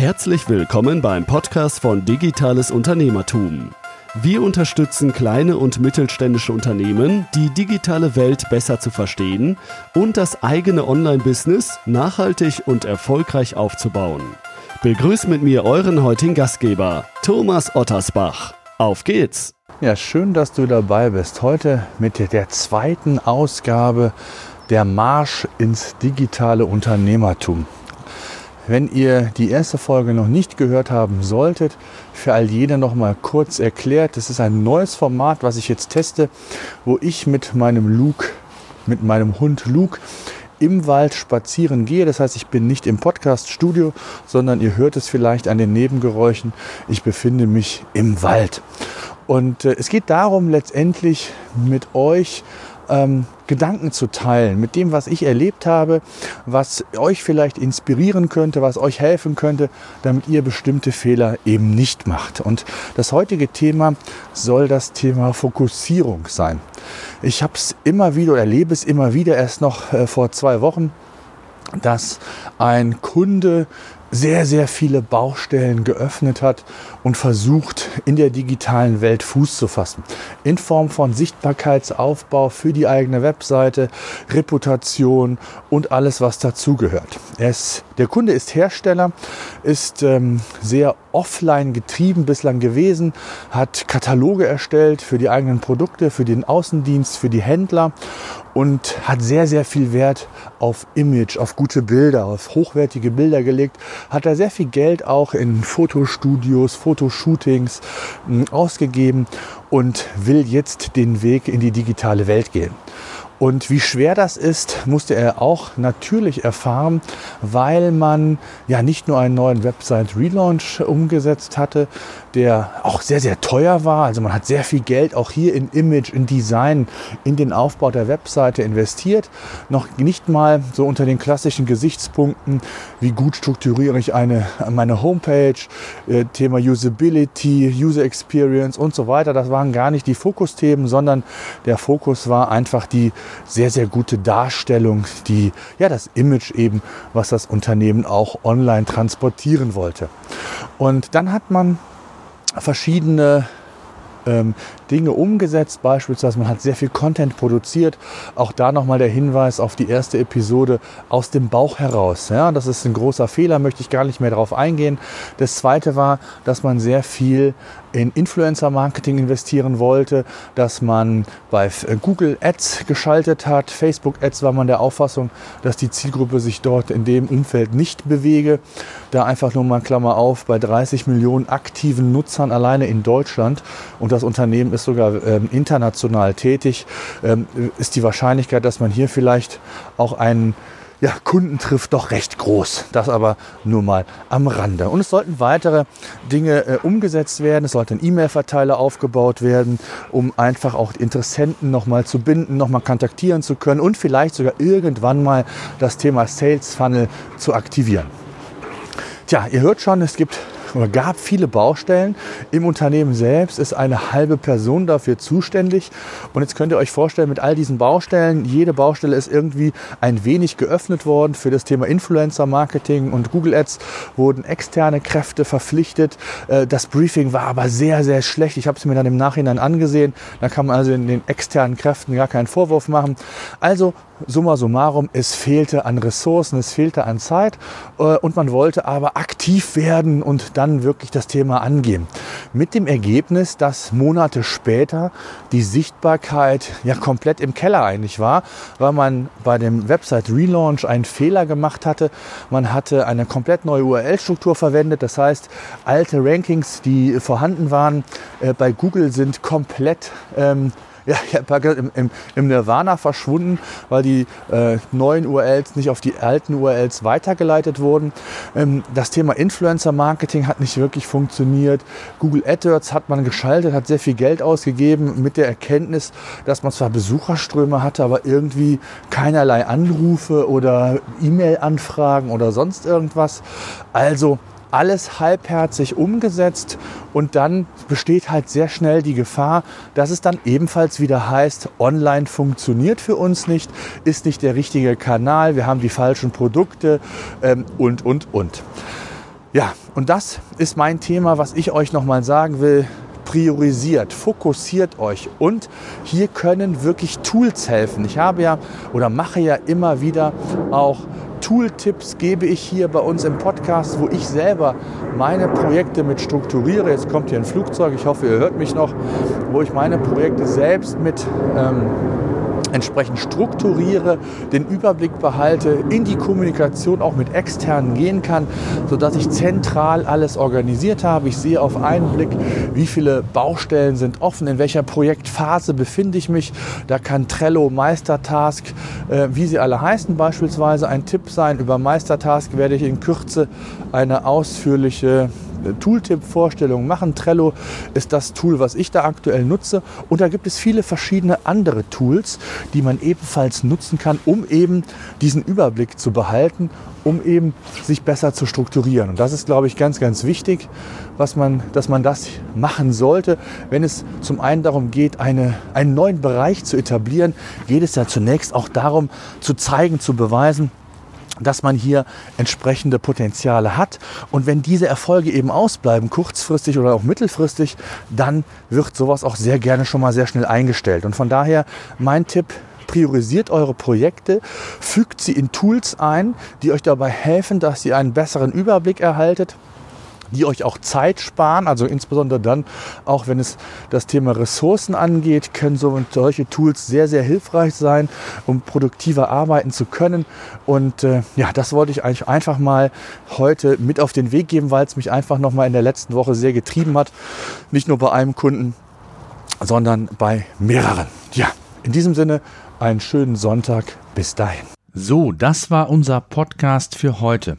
Herzlich willkommen beim Podcast von Digitales Unternehmertum. Wir unterstützen kleine und mittelständische Unternehmen, die digitale Welt besser zu verstehen und das eigene Online-Business nachhaltig und erfolgreich aufzubauen. Begrüßt mit mir euren heutigen Gastgeber, Thomas Ottersbach. Auf geht's! Ja, schön, dass du dabei bist. Heute mit der zweiten Ausgabe der Marsch ins digitale Unternehmertum. Wenn ihr die erste Folge noch nicht gehört haben solltet, für all jene noch mal kurz erklärt, das ist ein neues Format, was ich jetzt teste, wo ich mit meinem Luke, mit meinem Hund Luke im Wald spazieren gehe. Das heißt, ich bin nicht im Podcast-Studio, sondern ihr hört es vielleicht an den Nebengeräuschen. Ich befinde mich im Wald. Und äh, es geht darum, letztendlich mit euch ähm, Gedanken zu teilen, mit dem, was ich erlebt habe, was euch vielleicht inspirieren könnte, was euch helfen könnte, damit ihr bestimmte Fehler eben nicht macht. Und das heutige Thema soll das Thema Fokussierung sein. Ich habe es immer wieder, erlebe es immer wieder, erst noch äh, vor zwei Wochen, dass ein Kunde sehr, sehr viele Baustellen geöffnet hat und versucht, in der digitalen Welt Fuß zu fassen. In Form von Sichtbarkeitsaufbau für die eigene Webseite, Reputation und alles, was dazugehört. Der Kunde ist Hersteller, ist ähm, sehr offline getrieben bislang gewesen, hat Kataloge erstellt für die eigenen Produkte, für den Außendienst, für die Händler und hat sehr, sehr viel Wert auf Image, auf gute Bilder, auf hochwertige Bilder gelegt, hat da sehr viel Geld auch in Fotostudios, Fotoshootings hm, ausgegeben und will jetzt den Weg in die digitale Welt gehen. Und wie schwer das ist, musste er auch natürlich erfahren, weil man ja nicht nur einen neuen Website-Relaunch umgesetzt hatte, der auch sehr, sehr teuer war. Also man hat sehr viel Geld auch hier in Image, in Design, in den Aufbau der Webseite investiert. Noch nicht mal so unter den klassischen Gesichtspunkten, wie gut strukturiere ich eine, meine Homepage, äh, Thema Usability, User Experience und so weiter. Das waren gar nicht die Fokusthemen, sondern der Fokus war einfach die sehr, sehr gute Darstellung, die, ja, das Image eben, was das Unternehmen auch online transportieren wollte. Und dann hat man verschiedene ähm, Dinge umgesetzt. Beispielsweise man hat sehr viel Content produziert. Auch da nochmal der Hinweis auf die erste Episode aus dem Bauch heraus. Ja, das ist ein großer Fehler, möchte ich gar nicht mehr darauf eingehen. Das zweite war, dass man sehr viel in Influencer-Marketing investieren wollte, dass man bei äh, Google Ads geschaltet hat. Facebook Ads war man der Auffassung, dass die Zielgruppe sich dort in dem Umfeld nicht bewege. Da einfach nur mal Klammer auf, bei 30 Millionen aktiven Nutzern alleine in Deutschland und das Unternehmen ist sogar ähm, international tätig, ähm, ist die Wahrscheinlichkeit, dass man hier vielleicht auch einen ja, Kunden trifft, doch recht groß. Das aber nur mal am Rande. Und es sollten weitere Dinge äh, umgesetzt werden. Es sollte ein E-Mail-Verteiler aufgebaut werden, um einfach auch Interessenten nochmal zu binden, nochmal kontaktieren zu können und vielleicht sogar irgendwann mal das Thema Sales Funnel zu aktivieren. Tja, ihr hört schon, es gibt oder gab viele Baustellen. Im Unternehmen selbst ist eine halbe Person dafür zuständig. Und jetzt könnt ihr euch vorstellen, mit all diesen Baustellen, jede Baustelle ist irgendwie ein wenig geöffnet worden. Für das Thema Influencer-Marketing und Google Ads wurden externe Kräfte verpflichtet. Äh, das Briefing war aber sehr, sehr schlecht. Ich habe es mir dann im Nachhinein angesehen. Da kann man also in den externen Kräften gar keinen Vorwurf machen. Also summa summarum, es fehlte an Ressourcen, es fehlte an Zeit äh, und man wollte aber aktiv werden und dann wirklich das Thema angehen. Mit dem Ergebnis, dass Monate später die Sichtbarkeit ja komplett im Keller eigentlich war, weil man bei dem Website Relaunch einen Fehler gemacht hatte. Man hatte eine komplett neue URL-Struktur verwendet, das heißt, alte Rankings, die vorhanden waren, äh, bei Google sind komplett ähm, ja, habe im, im, im, Nirvana verschwunden, weil die äh, neuen URLs nicht auf die alten URLs weitergeleitet wurden. Ähm, das Thema Influencer-Marketing hat nicht wirklich funktioniert. Google AdWords hat man geschaltet, hat sehr viel Geld ausgegeben mit der Erkenntnis, dass man zwar Besucherströme hatte, aber irgendwie keinerlei Anrufe oder E-Mail-Anfragen oder sonst irgendwas. Also alles halbherzig umgesetzt und dann besteht halt sehr schnell die Gefahr, dass es dann ebenfalls wieder heißt, online funktioniert für uns nicht, ist nicht der richtige Kanal, wir haben die falschen Produkte ähm, und, und, und. Ja, und das ist mein Thema, was ich euch nochmal sagen will. Priorisiert, fokussiert euch und hier können wirklich Tools helfen. Ich habe ja oder mache ja immer wieder auch Tooltips gebe ich hier bei uns im Podcast, wo ich selber meine Projekte mit strukturiere. Jetzt kommt hier ein Flugzeug, ich hoffe, ihr hört mich noch, wo ich meine Projekte selbst mit ähm, entsprechend strukturiere, den Überblick behalte, in die Kommunikation auch mit externen gehen kann, sodass ich zentral alles organisiert habe. Ich sehe auf einen Blick, wie viele Baustellen sind offen, in welcher Projektphase befinde ich mich. Da kann Trello, Meistertask, äh, wie sie alle heißen, beispielsweise ein Tipp sein. Über Meistertask werde ich in Kürze eine ausführliche Tooltip-Vorstellungen machen. Trello ist das Tool, was ich da aktuell nutze. Und da gibt es viele verschiedene andere Tools, die man ebenfalls nutzen kann, um eben diesen Überblick zu behalten, um eben sich besser zu strukturieren. Und das ist, glaube ich, ganz, ganz wichtig, was man, dass man das machen sollte. Wenn es zum einen darum geht, eine, einen neuen Bereich zu etablieren, geht es ja zunächst auch darum, zu zeigen, zu beweisen, dass man hier entsprechende Potenziale hat. Und wenn diese Erfolge eben ausbleiben, kurzfristig oder auch mittelfristig, dann wird sowas auch sehr gerne schon mal sehr schnell eingestellt. Und von daher mein Tipp, priorisiert eure Projekte, fügt sie in Tools ein, die euch dabei helfen, dass ihr einen besseren Überblick erhaltet die euch auch Zeit sparen. Also insbesondere dann, auch wenn es das Thema Ressourcen angeht, können so solche Tools sehr, sehr hilfreich sein, um produktiver arbeiten zu können. Und äh, ja, das wollte ich eigentlich einfach mal heute mit auf den Weg geben, weil es mich einfach noch mal in der letzten Woche sehr getrieben hat. Nicht nur bei einem Kunden, sondern bei mehreren. Ja, in diesem Sinne einen schönen Sonntag. Bis dahin. So, das war unser Podcast für heute.